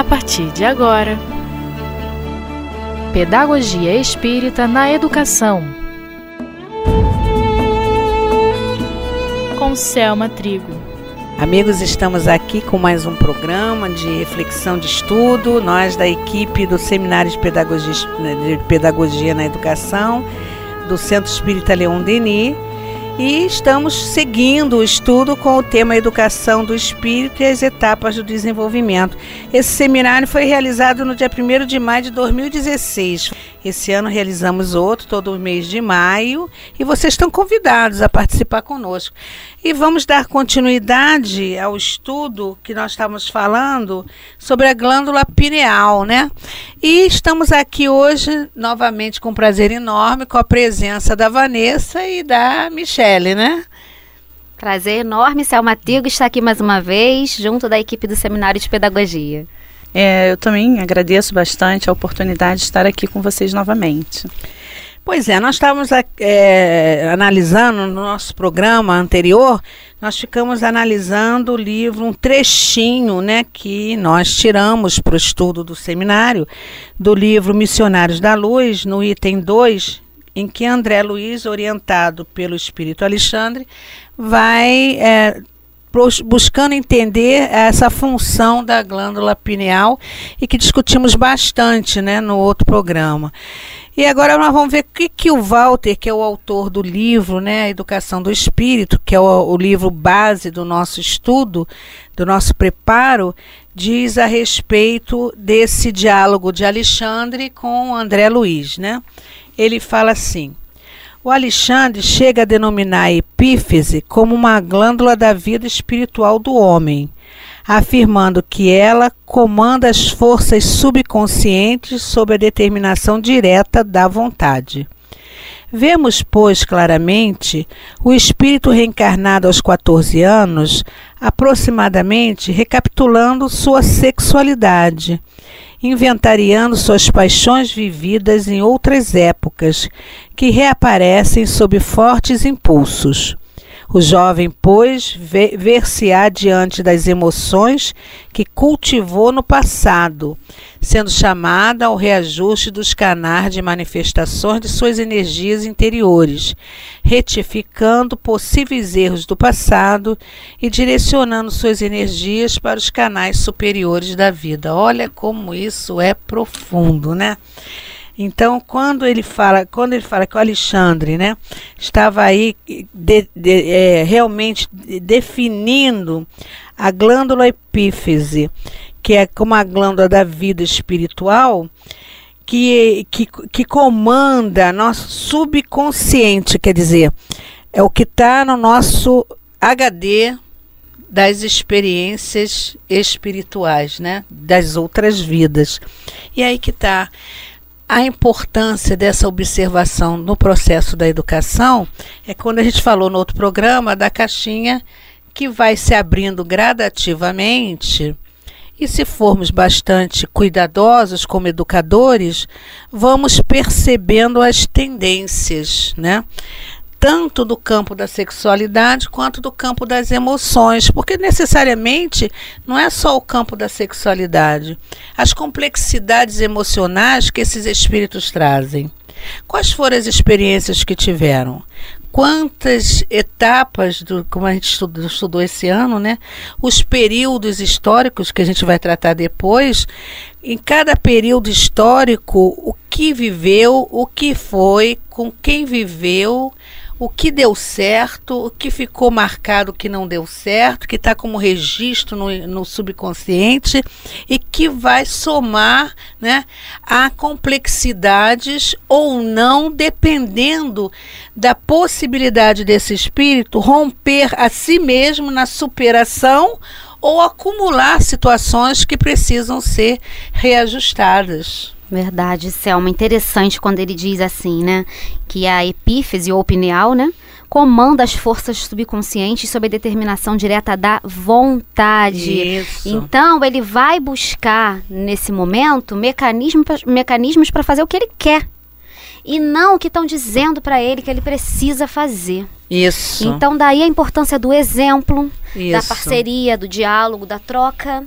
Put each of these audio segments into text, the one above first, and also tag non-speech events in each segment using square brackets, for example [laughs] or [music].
a partir de agora. Pedagogia Espírita na Educação. Com Selma Trigo. Amigos, estamos aqui com mais um programa de reflexão de estudo. Nós, da equipe do Seminário de Pedagogia, de Pedagogia na Educação, do Centro Espírita Leon Denis e estamos seguindo o estudo com o tema Educação do Espírito e as etapas do desenvolvimento. Esse seminário foi realizado no dia 1 de maio de 2016. Esse ano realizamos outro, todo mês de maio, e vocês estão convidados a participar conosco. E vamos dar continuidade ao estudo que nós estávamos falando sobre a glândula pineal, né? E estamos aqui hoje, novamente, com um prazer enorme, com a presença da Vanessa e da Michele, né? Prazer enorme, Selma Tigo está aqui mais uma vez, junto da equipe do Seminário de Pedagogia. É, eu também agradeço bastante a oportunidade de estar aqui com vocês novamente. Pois é, nós estávamos é, analisando no nosso programa anterior, nós ficamos analisando o livro, um trechinho, né, que nós tiramos para o estudo do seminário, do livro Missionários da Luz, no item 2, em que André Luiz, orientado pelo Espírito Alexandre, vai é, buscando entender essa função da glândula pineal e que discutimos bastante né, no outro programa. E agora nós vamos ver o que, que o Walter, que é o autor do livro, né, Educação do Espírito, que é o, o livro base do nosso estudo, do nosso preparo, diz a respeito desse diálogo de Alexandre com André Luiz. Né? Ele fala assim. O Alexandre chega a denominar a epífise como uma glândula da vida espiritual do homem, afirmando que ela comanda as forças subconscientes sob a determinação direta da vontade. Vemos, pois, claramente o espírito reencarnado aos 14 anos, aproximadamente recapitulando sua sexualidade inventariando suas paixões vividas em outras épocas, que reaparecem sob fortes impulsos. O jovem, pois, ver-se-á diante das emoções que cultivou no passado, sendo chamada ao reajuste dos canais de manifestações de suas energias interiores, retificando possíveis erros do passado e direcionando suas energias para os canais superiores da vida. Olha como isso é profundo, né? Então, quando ele fala, quando ele fala que o Alexandre, né, estava aí de, de, é, realmente definindo a glândula epífise, que é como a glândula da vida espiritual, que, que, que comanda nosso subconsciente, quer dizer, é o que está no nosso HD das experiências espirituais, né? Das outras vidas. E aí que está a importância dessa observação no processo da educação é quando a gente falou no outro programa da caixinha que vai se abrindo gradativamente. E se formos bastante cuidadosos como educadores, vamos percebendo as tendências, né? Tanto do campo da sexualidade quanto do campo das emoções, porque necessariamente não é só o campo da sexualidade, as complexidades emocionais que esses espíritos trazem. Quais foram as experiências que tiveram? Quantas etapas, do, como a gente estudou, estudou esse ano, né? Os períodos históricos que a gente vai tratar depois, em cada período histórico, o que viveu, o que foi, com quem viveu, o que deu certo, o que ficou marcado que não deu certo, que está como registro no, no, subconsciente e que vai somar né, a complexidades ou não, dependendo da possibilidade desse espírito romper a si mesmo na superação ou acumular situações que precisam ser reajustadas. Verdade, Selma. Interessante quando ele diz assim, né? Que a epífise ou pineal, né? Comanda as forças subconscientes sob a determinação direta da vontade. Isso. Então, ele vai buscar, nesse momento, mecanismo, mecanismos para fazer o que ele quer. E não o que estão dizendo para ele que ele precisa fazer. Isso. Então, daí a importância do exemplo, Isso. da parceria, do diálogo, da troca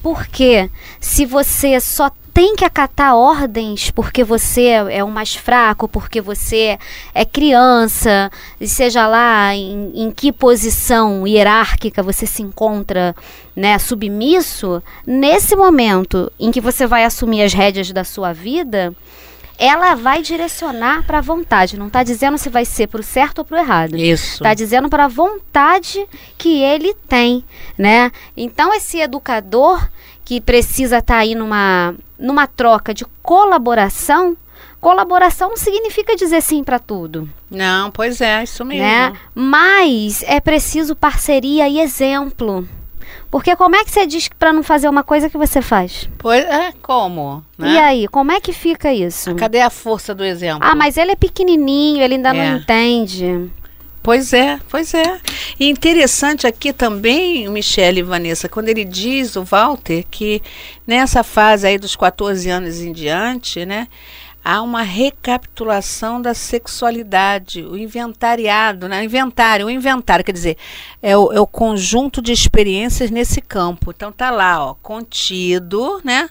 Porque se você só tem que acatar ordens porque você é o mais fraco, porque você é criança, e seja lá em, em que posição hierárquica você se encontra né, submisso, nesse momento em que você vai assumir as rédeas da sua vida, ela vai direcionar para a vontade. Não está dizendo se vai ser para o certo ou para o errado. Isso. Está dizendo para a vontade que ele tem, né? Então esse educador que precisa estar tá aí numa numa troca de colaboração, colaboração não significa dizer sim para tudo. Não, pois é, isso mesmo. Né? Mas é preciso parceria e exemplo. Porque como é que você diz para não fazer uma coisa que você faz? Pois é, como? Né? E aí, como é que fica isso? Cadê a força do exemplo? Ah, mas ele é pequenininho, ele ainda é. não entende. Pois é, pois é. E interessante aqui também, Michele e Vanessa, quando ele diz, o Walter, que nessa fase aí dos 14 anos em diante, né, há uma recapitulação da sexualidade, o inventariado, né? inventário, o inventário, quer dizer, é o, é o conjunto de experiências nesse campo. Então tá lá, ó, contido, né?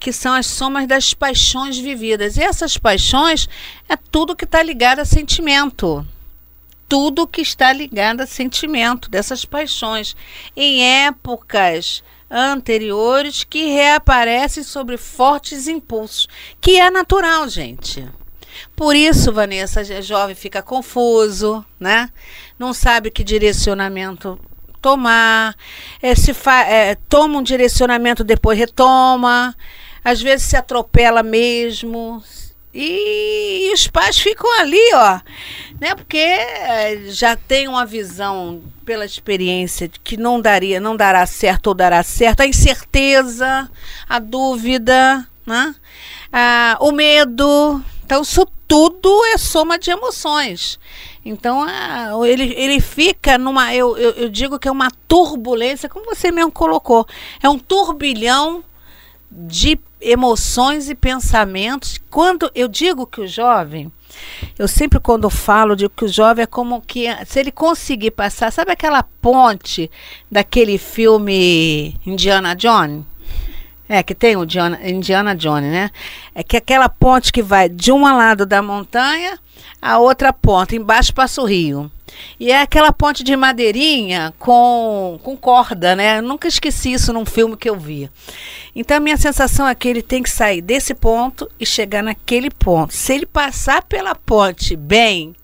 Que são as somas das paixões vividas. E essas paixões é tudo que está ligado a sentimento. Tudo que está ligado a sentimento, dessas paixões. Em épocas anteriores que reaparecem sobre fortes impulsos, que é natural, gente. Por isso, Vanessa, a jovem fica confuso, né? Não sabe que direcionamento tomar, é, se é, toma um direcionamento, depois retoma, às vezes se atropela mesmo, e, os pais ficam ali, ó, né? Porque eh, já tem uma visão pela experiência de que não daria, não dará certo ou dará certo, a incerteza, a dúvida, né? Ah, o medo. Então, isso tudo é soma de emoções. Então, ele, ele fica numa. Eu, eu, eu digo que é uma turbulência, como você mesmo colocou. É um turbilhão de emoções e pensamentos. Quando eu digo que o jovem, eu sempre quando falo digo que o jovem é como que se ele conseguir passar, sabe aquela ponte daquele filme Indiana Jones? É, que tem o Indiana, Indiana Jones, né? É que aquela ponte que vai de um lado da montanha a outra ponta, embaixo passa o rio. E é aquela ponte de madeirinha com, com corda, né? Eu nunca esqueci isso num filme que eu vi. Então a minha sensação é que ele tem que sair desse ponto e chegar naquele ponto. Se ele passar pela ponte bem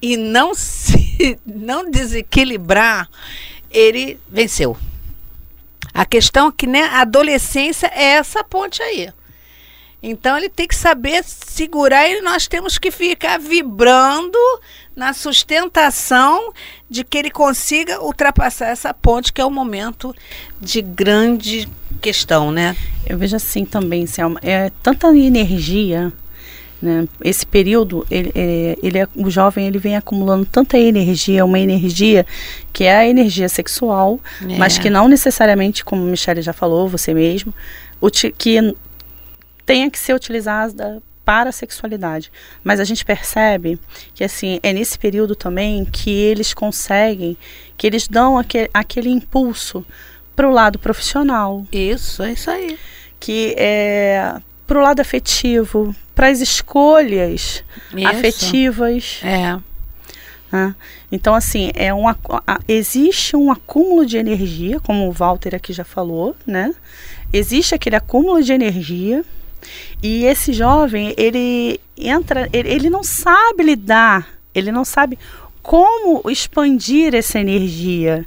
e não [laughs] se não desequilibrar, ele venceu. A questão é que né, a adolescência é essa ponte aí. Então ele tem que saber segurar e nós temos que ficar vibrando na sustentação de que ele consiga ultrapassar essa ponte, que é o um momento de grande questão, né? Eu vejo assim também, Selma, é tanta energia, né? Esse período, ele, é, ele é, o jovem ele vem acumulando tanta energia, uma energia que é a energia sexual, é. mas que não necessariamente, como a Michelle já falou, você mesmo, que tenha que ser utilizada para a sexualidade. Mas a gente percebe que assim é nesse período também que eles conseguem, que eles dão aquele, aquele impulso para o lado profissional. Isso, é isso aí. Que é para o lado afetivo, para as escolhas isso. afetivas. É. Né? Então, assim, é um, existe um acúmulo de energia, como o Walter aqui já falou, né? Existe aquele acúmulo de energia e esse jovem, ele entra, ele, ele não sabe lidar, ele não sabe como expandir essa energia.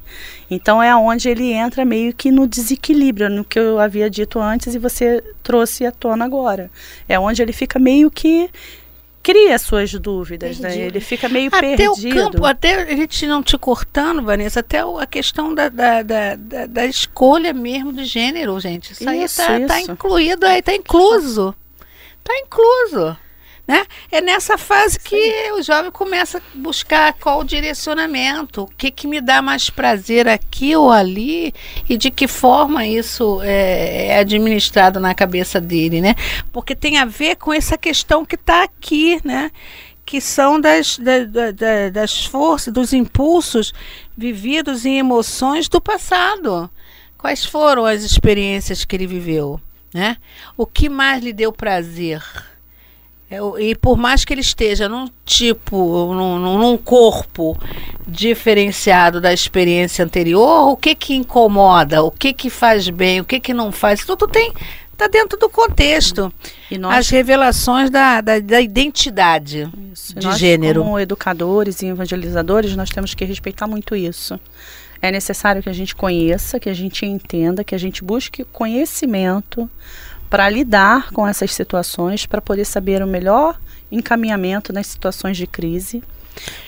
Então é onde ele entra meio que no desequilíbrio, no que eu havia dito antes e você trouxe à tona agora. É onde ele fica meio que cria suas dúvidas, né? Ele fica meio até perdido. O campo, até a gente não te cortando, Vanessa, até a questão da, da, da, da, escolha mesmo de gênero, gente. Isso, isso aí está tá incluído, aí está incluso. Está incluso. Né? É nessa fase que o jovem começa a buscar qual o direcionamento, o que, que me dá mais prazer aqui ou ali e de que forma isso é, é administrado na cabeça dele, né? Porque tem a ver com essa questão que está aqui, né? que são das, da, da, das forças, dos impulsos vividos em emoções do passado Quais foram as experiências que ele viveu? Né? O que mais lhe deu prazer? É, e por mais que ele esteja num tipo, num, num- corpo diferenciado da experiência anterior, o que que incomoda? O que que faz bem? O que que não faz? Tudo tem está dentro do contexto. E nós, As revelações da, da, da identidade isso, de nós, gênero. como educadores e evangelizadores, nós temos que respeitar muito isso. É necessário que a gente conheça, que a gente entenda, que a gente busque conhecimento para lidar com essas situações, para poder saber o melhor encaminhamento nas situações de crise.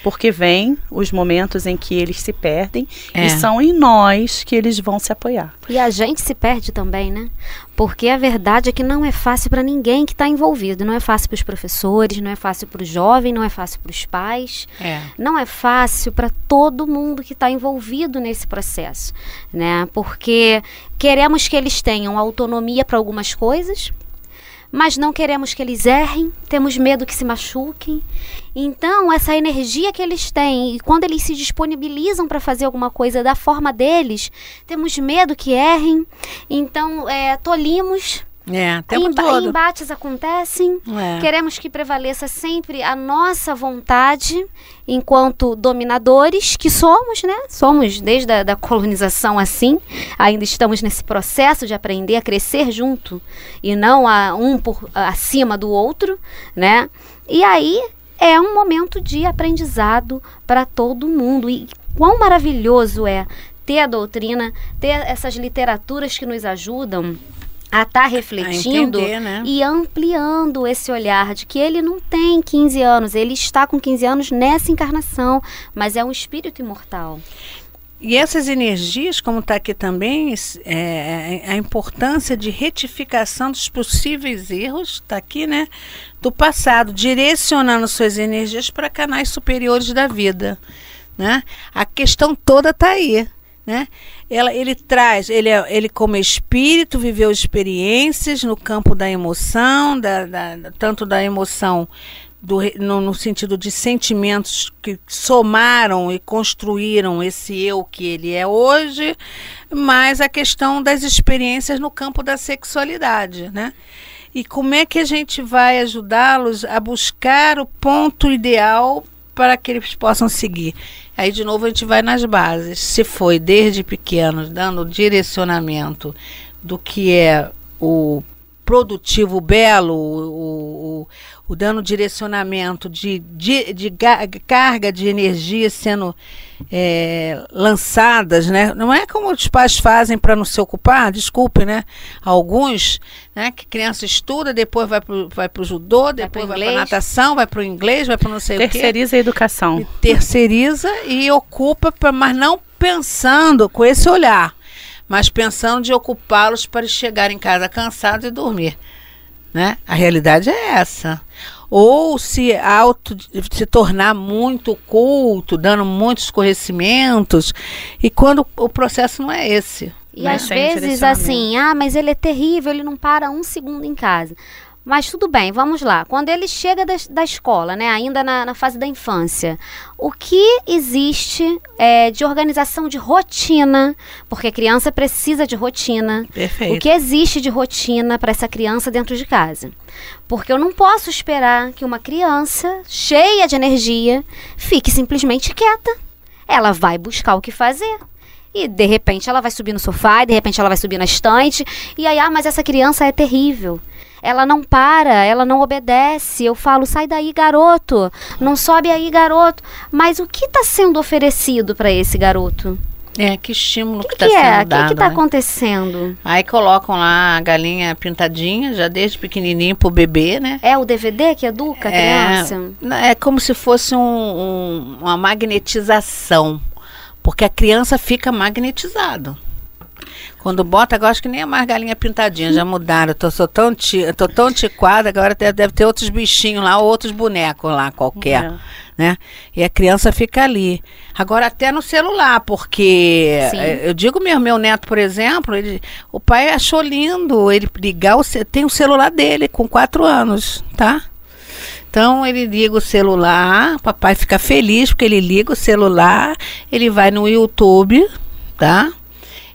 Porque vem os momentos em que eles se perdem É. e são em nós que eles vão se apoiar. E a gente se perde também, né? Porque a verdade é que não é fácil para ninguém que está envolvido. Não é fácil para os professores, não é fácil para o jovem, não é fácil para os pais. É. Não é fácil para todo mundo que está envolvido nesse processo, né? Porque queremos que eles tenham autonomia para algumas coisas, mas não queremos que eles errem, temos medo que se machuquem. Então, essa energia que eles têm, e quando eles se disponibilizam para fazer alguma coisa da forma deles, temos medo que errem. Então, é, tolimos. É, tempo Emba- todo. Embates acontecem. É. Queremos que prevaleça sempre a nossa vontade enquanto dominadores que somos, né? Somos desde a da colonização assim. Ainda estamos nesse processo de aprender a crescer junto e não a um por acima do outro, né? E aí é um momento de aprendizado para todo mundo. E quão maravilhoso é ter a doutrina, ter essas literaturas que nos ajudam a estar refletindo entender, né? e ampliando esse olhar de que ele não tem 15 anos, ele está com 15 anos nessa encarnação, mas é um espírito imortal. E essas energias, como está aqui também, es- é, a importância de retificação dos possíveis erros, está aqui, né? Do passado, direcionando suas energias para canais superiores da vida. Né? A questão toda está aí. Né? Ela, ele traz, ele, é- ele como espírito viveu experiências no campo da emoção, da, da- tanto da emoção do no, no sentido de sentimentos que somaram e construíram esse eu que ele é hoje, mas a questão das experiências no campo da sexualidade, né? E como é que a gente vai ajudá-los a buscar o ponto ideal para que eles possam seguir? Aí de novo a gente vai nas bases. Se foi desde pequenos dando direcionamento do que é o produtivo belo, o, o, o dando direcionamento de, de, de ga- carga de energia sendo é, lançadas, né? Não é como os pais fazem para não se ocupar, desculpe, né? Alguns, né? Que criança estuda, depois vai para vai o judô, depois vai para natação, vai para o inglês, vai para não sei o quê Terceiriza a educação. e terceiriza e ocupa, pra, mas não pensando com esse olhar, mas pensando de ocupá-los para chegar em casa cansados e dormir. Né? A realidade é essa. Ou se auto se tornar muito culto, dando muitos conhecimentos, e quando o processo não é esse. E Né, às vezes assim, ah, mas ele é terrível, ele não para um segundo em casa. Mas tudo bem, vamos lá. Quando ele chega da, da escola, né, ainda na, na fase da infância, o que existe é, de organização de rotina? Porque a criança precisa de rotina. Perfeito. O que existe de rotina para essa criança dentro de casa? Porque eu não posso esperar que uma criança cheia de energia fique simplesmente quieta. Ela vai buscar o que fazer. E de repente ela vai subir no sofá, e de repente ela vai subir na estante. E aí, ah, mas essa criança é terrível. Ela não para, ela não obedece. Eu falo, sai daí, garoto. Não sobe aí, garoto. Mas o que está sendo oferecido para esse garoto? É, que estímulo que está sendo é? O que dado. está né? acontecendo? Aí colocam lá a galinha pintadinha, já desde pequenininho pro bebê, né? É o DVD que educa a criança? É como se fosse um- um- uma magnetização. Porque a criança fica magnetizado. Quando bota, agora acho que nem é mais galinha pintadinha, já mudaram. Eu tô, sou tão, ti- tô tão antiquada, agora deve, deve ter outros bichinhos lá, ou outros bonecos lá, qualquer. É. Né? E a criança fica ali. Agora até no celular, porque Sim. eh, eu digo mesmo, meu neto, por exemplo, ele, o pai achou lindo ele ligar o tem o celular dele com quatro anos, tá? Então ele liga o celular, papai fica feliz porque ele liga o celular, ele vai no YouTube, tá?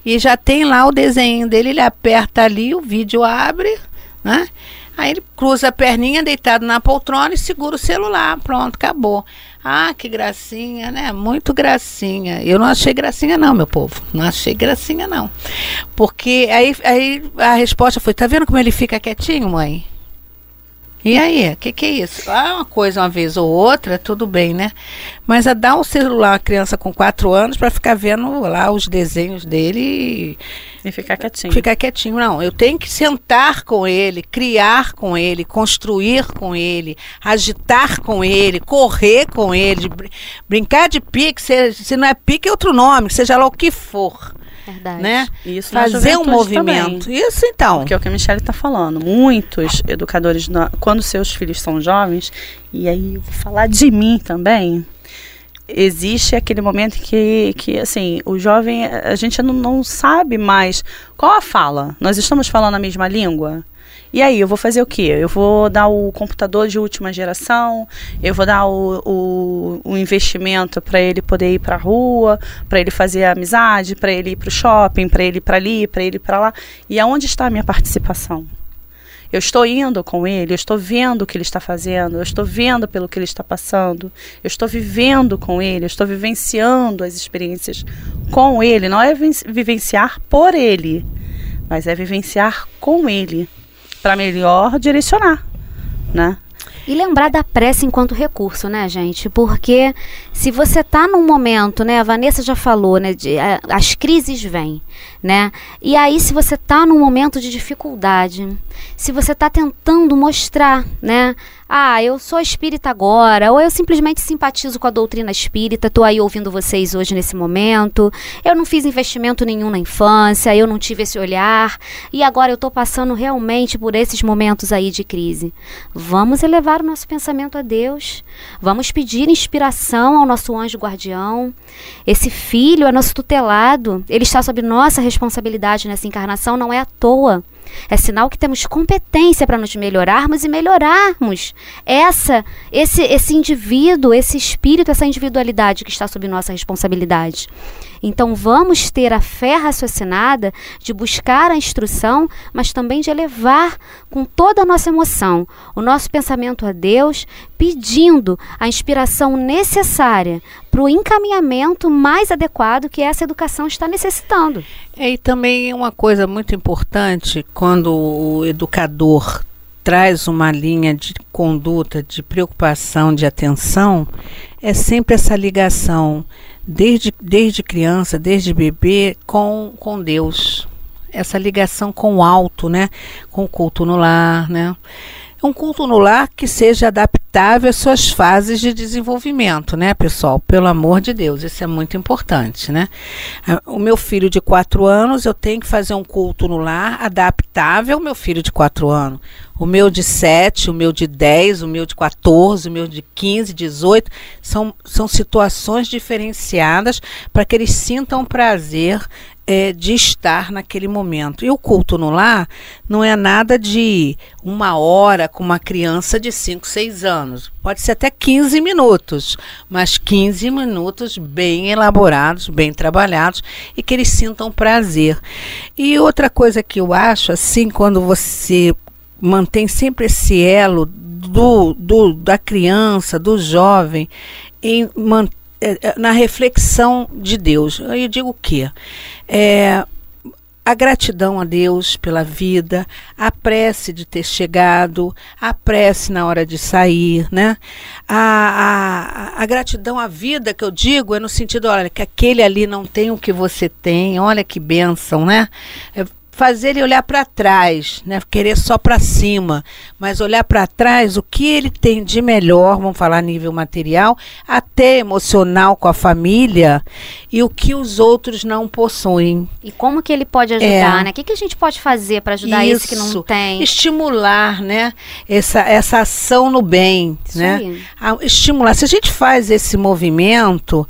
E já tem lá o desenho dele, ele aperta ali, o vídeo abre, né? Aí ele cruza a perninha deitado na poltrona e segura o celular. Pronto, acabou. Ah, que gracinha, né? Muito gracinha. Eu não achei gracinha, não, meu povo. Não achei gracinha, não. Porque aí, aí a resposta foi: tá vendo como ele fica quietinho, mãe? E aí, o que, que é isso? Ah, uma coisa uma vez ou outra, tudo bem, né? Mas a dar um celular a criança com quatro anos para ficar vendo lá os desenhos dele e, e ficar quietinho. Ficar quietinho, não. Eu tenho que sentar com ele, criar com ele, construir com ele, agitar com ele, correr com ele, br brincar de pique, se, se não é pique é outro nome, seja lá o que for. Verdade. Né? Isso Fazer um movimento. Também. Isso então. Porque é o que a Michelle está falando. Muitos educadores, quando seus filhos são jovens, e aí vou falar de mim também, existe aquele momento que, que assim, o jovem, a gente não, não sabe mais qual a fala. Nós estamos falando a mesma língua? E aí, eu vou fazer o quê? Eu vou dar o computador de última geração, eu vou dar o, o, o investimento para ele poder ir para a rua, para ele fazer amizade, para ele ir para o shopping, para ele ir para ali, para ele ir para lá. E aonde está a minha participação? Eu estou indo com ele, eu estou vendo o que ele está fazendo, eu estou vendo pelo que ele está passando, eu estou vivendo com ele, eu estou vivenciando as experiências com ele. Não é vivenciar por ele, mas é vivenciar com ele para melhor direcionar, né? E lembrar da prece enquanto recurso, né, gente? Porque se você está num momento, né, a Vanessa já falou, né, de, a, as crises vêm, né? E aí se você está num momento de dificuldade, se você está tentando mostrar, né, ah, eu sou espírita agora, ou eu simplesmente simpatizo com a doutrina espírita, estou aí ouvindo vocês hoje nesse momento, eu não fiz investimento nenhum na infância, eu não tive esse olhar, e agora eu estou passando realmente por esses momentos aí de crise. Vamos elevar o nosso pensamento a Deus, vamos pedir inspiração ao nosso anjo guardião. Esse filho é nosso tutelado, ele está sob nossa responsabilidade nessa encarnação, não é à toa. É sinal que temos competência para nos melhorarmos e melhorarmos essa, esse, esse indivíduo, esse espírito, essa individualidade que está sob nossa responsabilidade. Então vamos ter a fé raciocinada de buscar a instrução, mas também de elevar com toda a nossa emoção o nosso pensamento a Deus, pedindo a inspiração necessária para o encaminhamento mais adequado que essa educação está necessitando. É, e também uma coisa muito importante quando o educador traz uma linha de conduta, de preocupação, de atenção, é sempre essa ligação desde, desde criança, desde bebê, com, com Deus. Essa ligação com o alto, né? Com o culto no lar, né? Um culto no lar que seja adaptável às suas fases de desenvolvimento, né, pessoal? Pelo amor de Deus, isso é muito importante, né? O meu filho de quatro anos, eu tenho que fazer um culto no lar adaptável ao meu filho de quatro anos. O meu de sete, o meu de dez, o meu de 14, o meu de 15, 18, são, são situações diferenciadas para que eles sintam prazer é, de estar naquele momento. E o culto no lar não é nada de uma hora com uma criança de 5, 6 anos. Pode ser até 15 minutos, mas 15 minutos bem elaborados, bem trabalhados e que eles sintam prazer. E outra coisa que eu acho, assim, quando você mantém sempre esse elo do, do, da criança, do jovem, em manter na reflexão de Deus. Eu digo o quê? É, a gratidão a Deus pela vida, a prece de ter chegado, a prece na hora de sair, né? A, a, a, gratidão à vida que eu digo é no sentido, olha, que aquele ali não tem o que você tem, olha que bênção, né? É, fazer ele olhar para trás, né? Querer só para cima, mas olhar para trás o que ele tem de melhor, vamos falar a nível material, até emocional com a família e o que os outros não possuem. E como que ele pode ajudar, é. né? O que, que a gente pode fazer para ajudar isso, esse que não tem? Estimular, né? Essa, essa ação no bem, isso né? Aí. estimular. Se a gente faz esse movimento,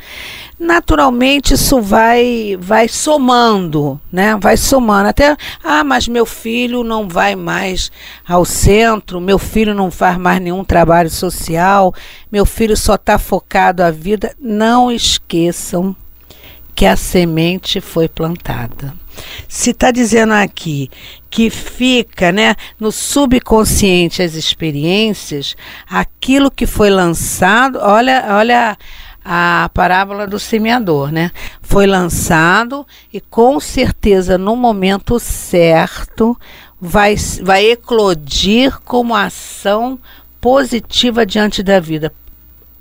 naturalmente isso vai vai somando, né? Vai somando até, ah, mas meu filho não vai mais ao centro, meu filho não faz mais nenhum trabalho social, meu filho só está focado à vida. Não esqueçam que a semente foi plantada. Se está dizendo aqui que fica né, no subconsciente as experiências, aquilo que foi lançado, olha, olha a parábola do semeador, né? Foi lançado e com certeza no momento certo vai, vai eclodir como ação positiva diante da vida.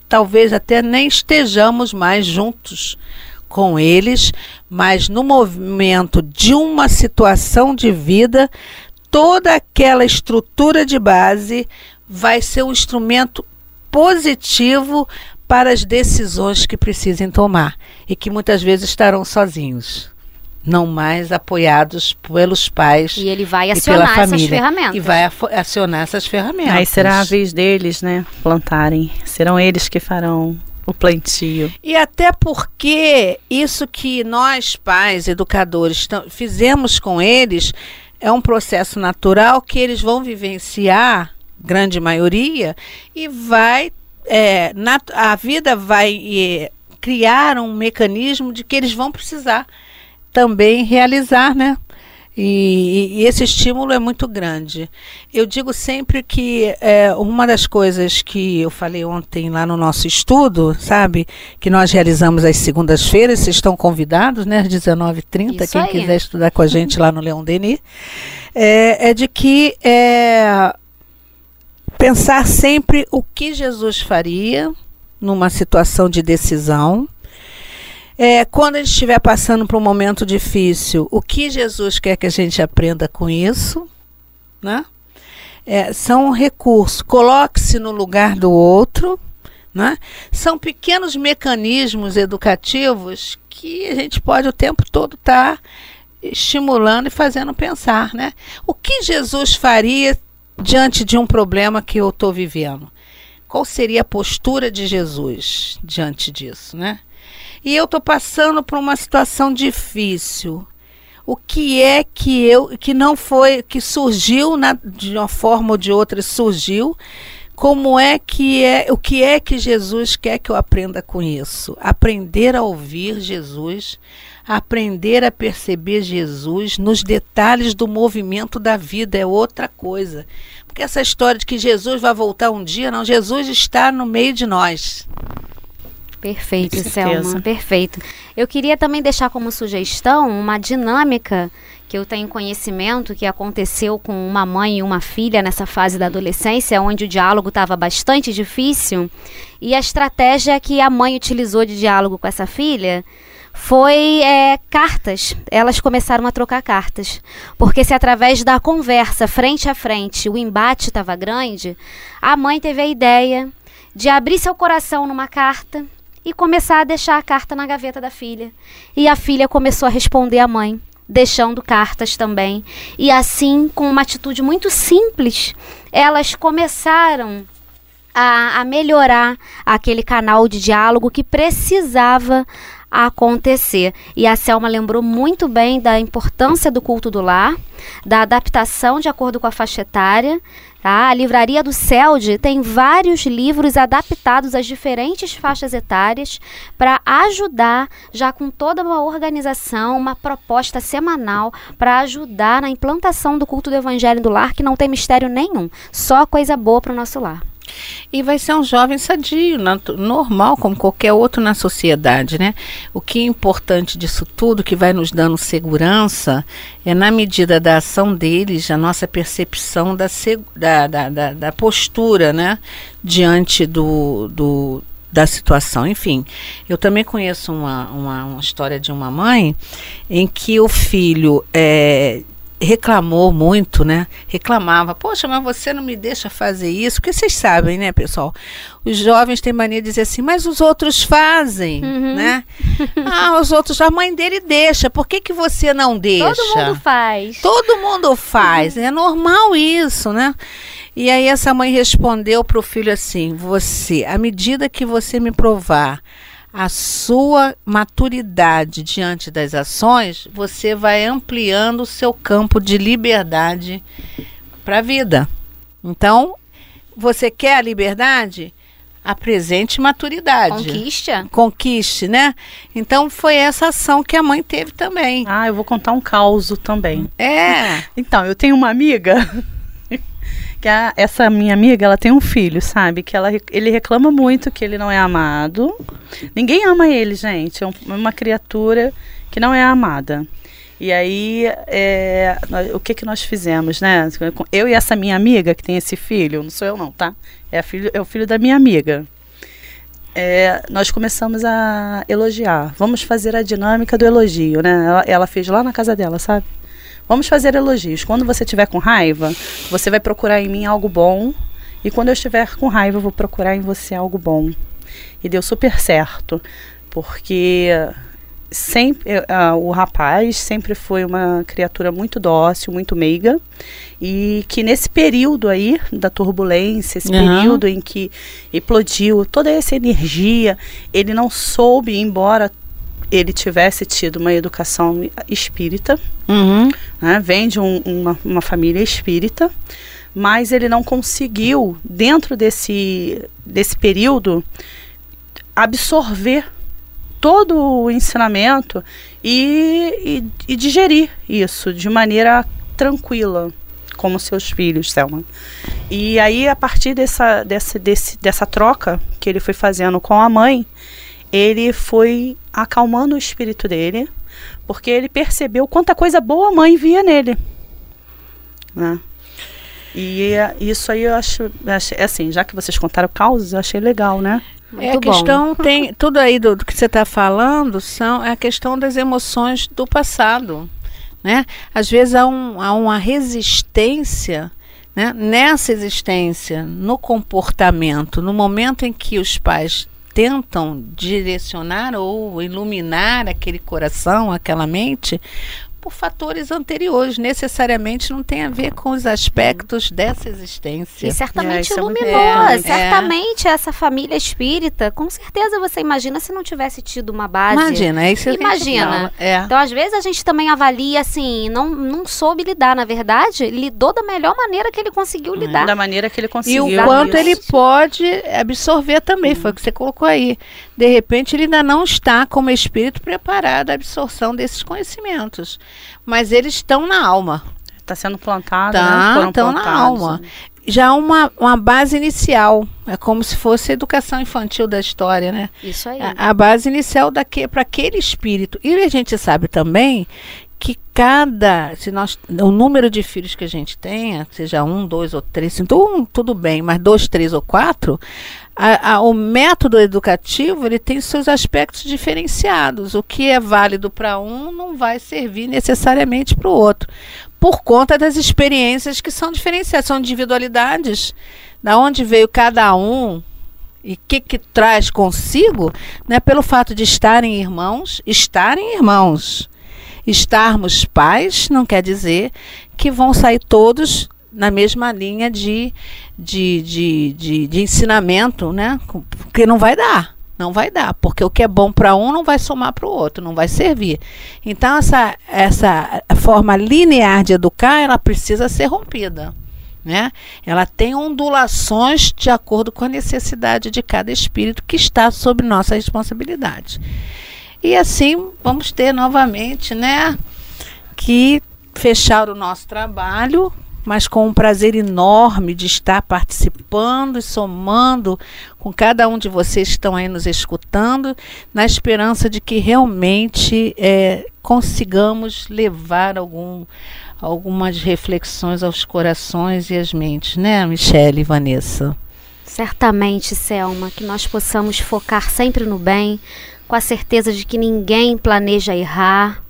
Talvez até nem estejamos mais juntos com eles, mas no movimento de uma situação de vida, toda aquela estrutura de base vai ser um instrumento positivo para as decisões que precisem tomar e que muitas vezes estarão sozinhos, não mais apoiados pelos pais e ele vai acionar essas ferramentas e vai acionar essas ferramentas. Aí será a vez deles, né, plantarem. Serão eles que farão o plantio. E até porque isso que nós pais, educadores, fizemos com eles é um processo natural que eles vão vivenciar, grande maioria, e vai é, na, a vida vai é, criar um mecanismo de que eles vão precisar também realizar, né? E, e, esse estímulo é muito grande. Eu digo sempre que é, uma das coisas que eu falei ontem lá no nosso estudo, sabe, que nós realizamos às segundas-feiras, vocês estão convidados, né, às 19h30, quem aí. quiser estudar com a gente lá no Leão Denis, é, é de que é, pensar sempre o que Jesus faria numa situação de decisão. É, quando a gente estiver passando por um momento difícil, o que Jesus quer que a gente aprenda com isso? Né? É, são recursos. Coloque-se no lugar do outro. Né? São pequenos mecanismos educativos que a gente pode o tempo todo estar tá estimulando e fazendo pensar. Né? O que Jesus faria diante de um problema que eu estou vivendo? Qual seria a postura de Jesus diante disso, né? E eu estou passando por uma situação difícil. O que é que eu que não foi que surgiu na, de uma forma ou de outra surgiu? Como é que é o que é que Jesus quer que eu aprenda com isso? Aprender a ouvir Jesus, aprender a perceber Jesus nos detalhes do movimento da vida é outra coisa. Porque essa história de que Jesus vai voltar um dia, não, Jesus está no meio de nós. Perfeito, Selma, perfeito. Eu queria também deixar como sugestão uma dinâmica que eu tenho conhecimento que aconteceu com uma mãe e uma filha nessa fase da adolescência, onde o diálogo estava bastante difícil, e a estratégia que a mãe utilizou de diálogo com essa filha foi é, cartas. Elas começaram a trocar cartas. Porque se através da conversa, frente a frente, o embate estava grande, a mãe teve a ideia de abrir seu coração numa carta e começar a deixar a carta na gaveta da filha. E a filha começou a responder à mãe, deixando cartas também. E assim, com uma atitude muito simples, elas começaram a, a melhorar aquele canal de diálogo que precisava acontecer. E a Selma lembrou muito bem da importância do culto do lar, da adaptação de acordo com a faixa etária. Tá? A Livraria do CELD tem vários livros adaptados às diferentes faixas etárias para ajudar, já com toda uma organização, uma proposta semanal para ajudar na implantação do culto do Evangelho do Lar, que não tem mistério nenhum, só coisa boa para o nosso lar. E vai ser um jovem sadio, normal, como qualquer outro na sociedade, né? O que é importante disso tudo, que vai nos dando segurança, é na medida da ação deles, a nossa percepção da, da, da, da, postura, né? Diante do, do da situação. Enfim, eu também conheço uma, uma, uma, história de uma mãe em que o filho é, reclamou muito, né? Reclamava, poxa, mas você não me deixa fazer isso, porque vocês sabem, né, pessoal? Os jovens têm mania de dizer assim, mas os outros fazem, uhum. né? [laughs] ah, os outros, a mãe dele deixa, por que, que você não deixa? Todo mundo faz. Todo mundo faz, uhum. é normal isso, né? E aí essa mãe respondeu para o filho assim: você, à medida que você me provar a sua maturidade diante das ações, você vai ampliando o seu campo de liberdade para a vida. Então, você quer a liberdade? apresente maturidade. Conquiste. Conquiste, né? Então foi essa ação que a mãe teve também. Ah, eu vou contar um caos também. É. Então, eu tenho uma amiga que a, essa minha amiga, ela tem um filho, sabe? Que ela, ele reclama muito que ele não é amado. Ninguém ama ele, gente. É um- uma criatura que não é amada. E aí, é, nós- o que que nós fizemos, né? Eu e essa minha amiga que tem esse filho, não sou eu não, tá? É, filho, é o filho da minha amiga. É, nós começamos a elogiar. Vamos fazer a dinâmica do elogio, né? Ela, ela fez lá na casa dela, sabe? Vamos fazer elogios. Quando você estiver com raiva, você vai procurar em mim algo bom. E quando eu estiver com raiva, eu vou procurar em você algo bom. E deu super certo. Porque sempre ah, o rapaz sempre foi uma criatura muito dócil, muito meiga. E que nesse período aí da turbulência, esse Aham. período em que explodiu toda essa energia, ele não soube, embora ele tivesse tido uma educação espírita, Uhum. né, vem de um- uma, uma família espírita, mas ele não conseguiu, dentro desse, desse período, absorver todo o ensinamento e, e, e digerir isso de maneira tranquila, como seus filhos, Selma. E aí, a partir dessa, dessa, desse, dessa troca que ele foi fazendo com a mãe, ele foi acalmando o espírito dele, porque ele percebeu quanta coisa boa a mãe via nele. Né? E é, isso aí eu acho, acho- assim, já que vocês contaram causas, eu achei legal, né? É a Muito bom. questão tem tudo aí do, do que você está falando são é a questão das emoções do passado, né? Às vezes há, um, há uma resistência, né? Nessa existência, no comportamento, no momento em que os pais tentam direcionar ou iluminar aquele coração, aquela mente, por fatores anteriores, necessariamente não tem a ver com os aspectos dessa existência. E certamente é iluminou. importante. certamente essa família espírita, com certeza você imagina se não tivesse tido uma base. Imagina, é isso que a gente Imagina. fala. É. Então, às vezes, a gente também avalia assim, não, não soube lidar, na verdade, lidou da melhor maneira que ele conseguiu lidar. Da maneira que ele E conseguiu. o quanto isso. ele pode absorver também, foi o que você colocou aí. De repente, ele ainda não está como espírito preparado à absorção desses conhecimentos. Mas eles estão na alma. Está sendo plantado, Tá, né? Estão na alma. né? Já uma, uma base inicial. É como se fosse a educação infantil da história, né? Isso aí. A, a base inicial para aquele espírito. E a gente sabe também que cada, se nós, o número de filhos que a gente tenha, seja um, dois ou três, então um, tudo bem, mas dois, três ou quatro, a- a- o método educativo ele tem seus aspectos diferenciados. O que é válido para um não vai servir necessariamente para o outro, por conta das experiências que são diferenciadas, são individualidades, da onde veio cada um, e o que, que traz consigo, né, pelo fato de estarem irmãos, estarem irmãos. Estarmos pais não quer dizer que vão sair todos na mesma linha de, de, de, de, de ensinamento, né? Porque não vai dar. Não vai dar, porque o que é bom para um não vai somar para o outro, não vai servir. Então, essa, essa forma linear de educar, ela precisa ser rompida. Né? Ela tem ondulações de acordo com a necessidade de cada espírito que está sob nossa responsabilidade. E assim vamos ter novamente, né, que fechar o nosso trabalho, mas com um prazer enorme de estar participando e somando com cada um de vocês que estão aí nos escutando, na esperança de que realmente eh, consigamos levar algum algumas reflexões aos corações e às mentes, né, Michele e Vanessa? Certamente, Selma, que nós possamos focar sempre no bem, com a certeza de que ninguém planeja errar.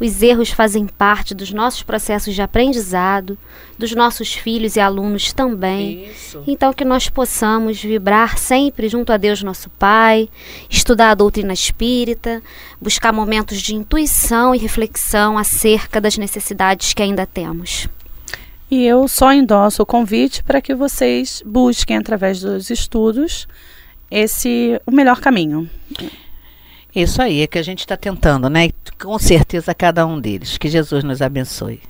Os erros fazem parte dos nossos processos de aprendizado, dos nossos filhos e alunos também. Isso. Então, que nós possamos vibrar sempre junto a Deus, nosso Pai, estudar a doutrina espírita, buscar momentos de intuição e reflexão acerca das necessidades que ainda temos. E eu só endosso o convite para que vocês busquem, através dos estudos, esse o melhor caminho. Isso aí é que a gente está tentando, né? E com certeza cada um deles. Que Jesus nos abençoe.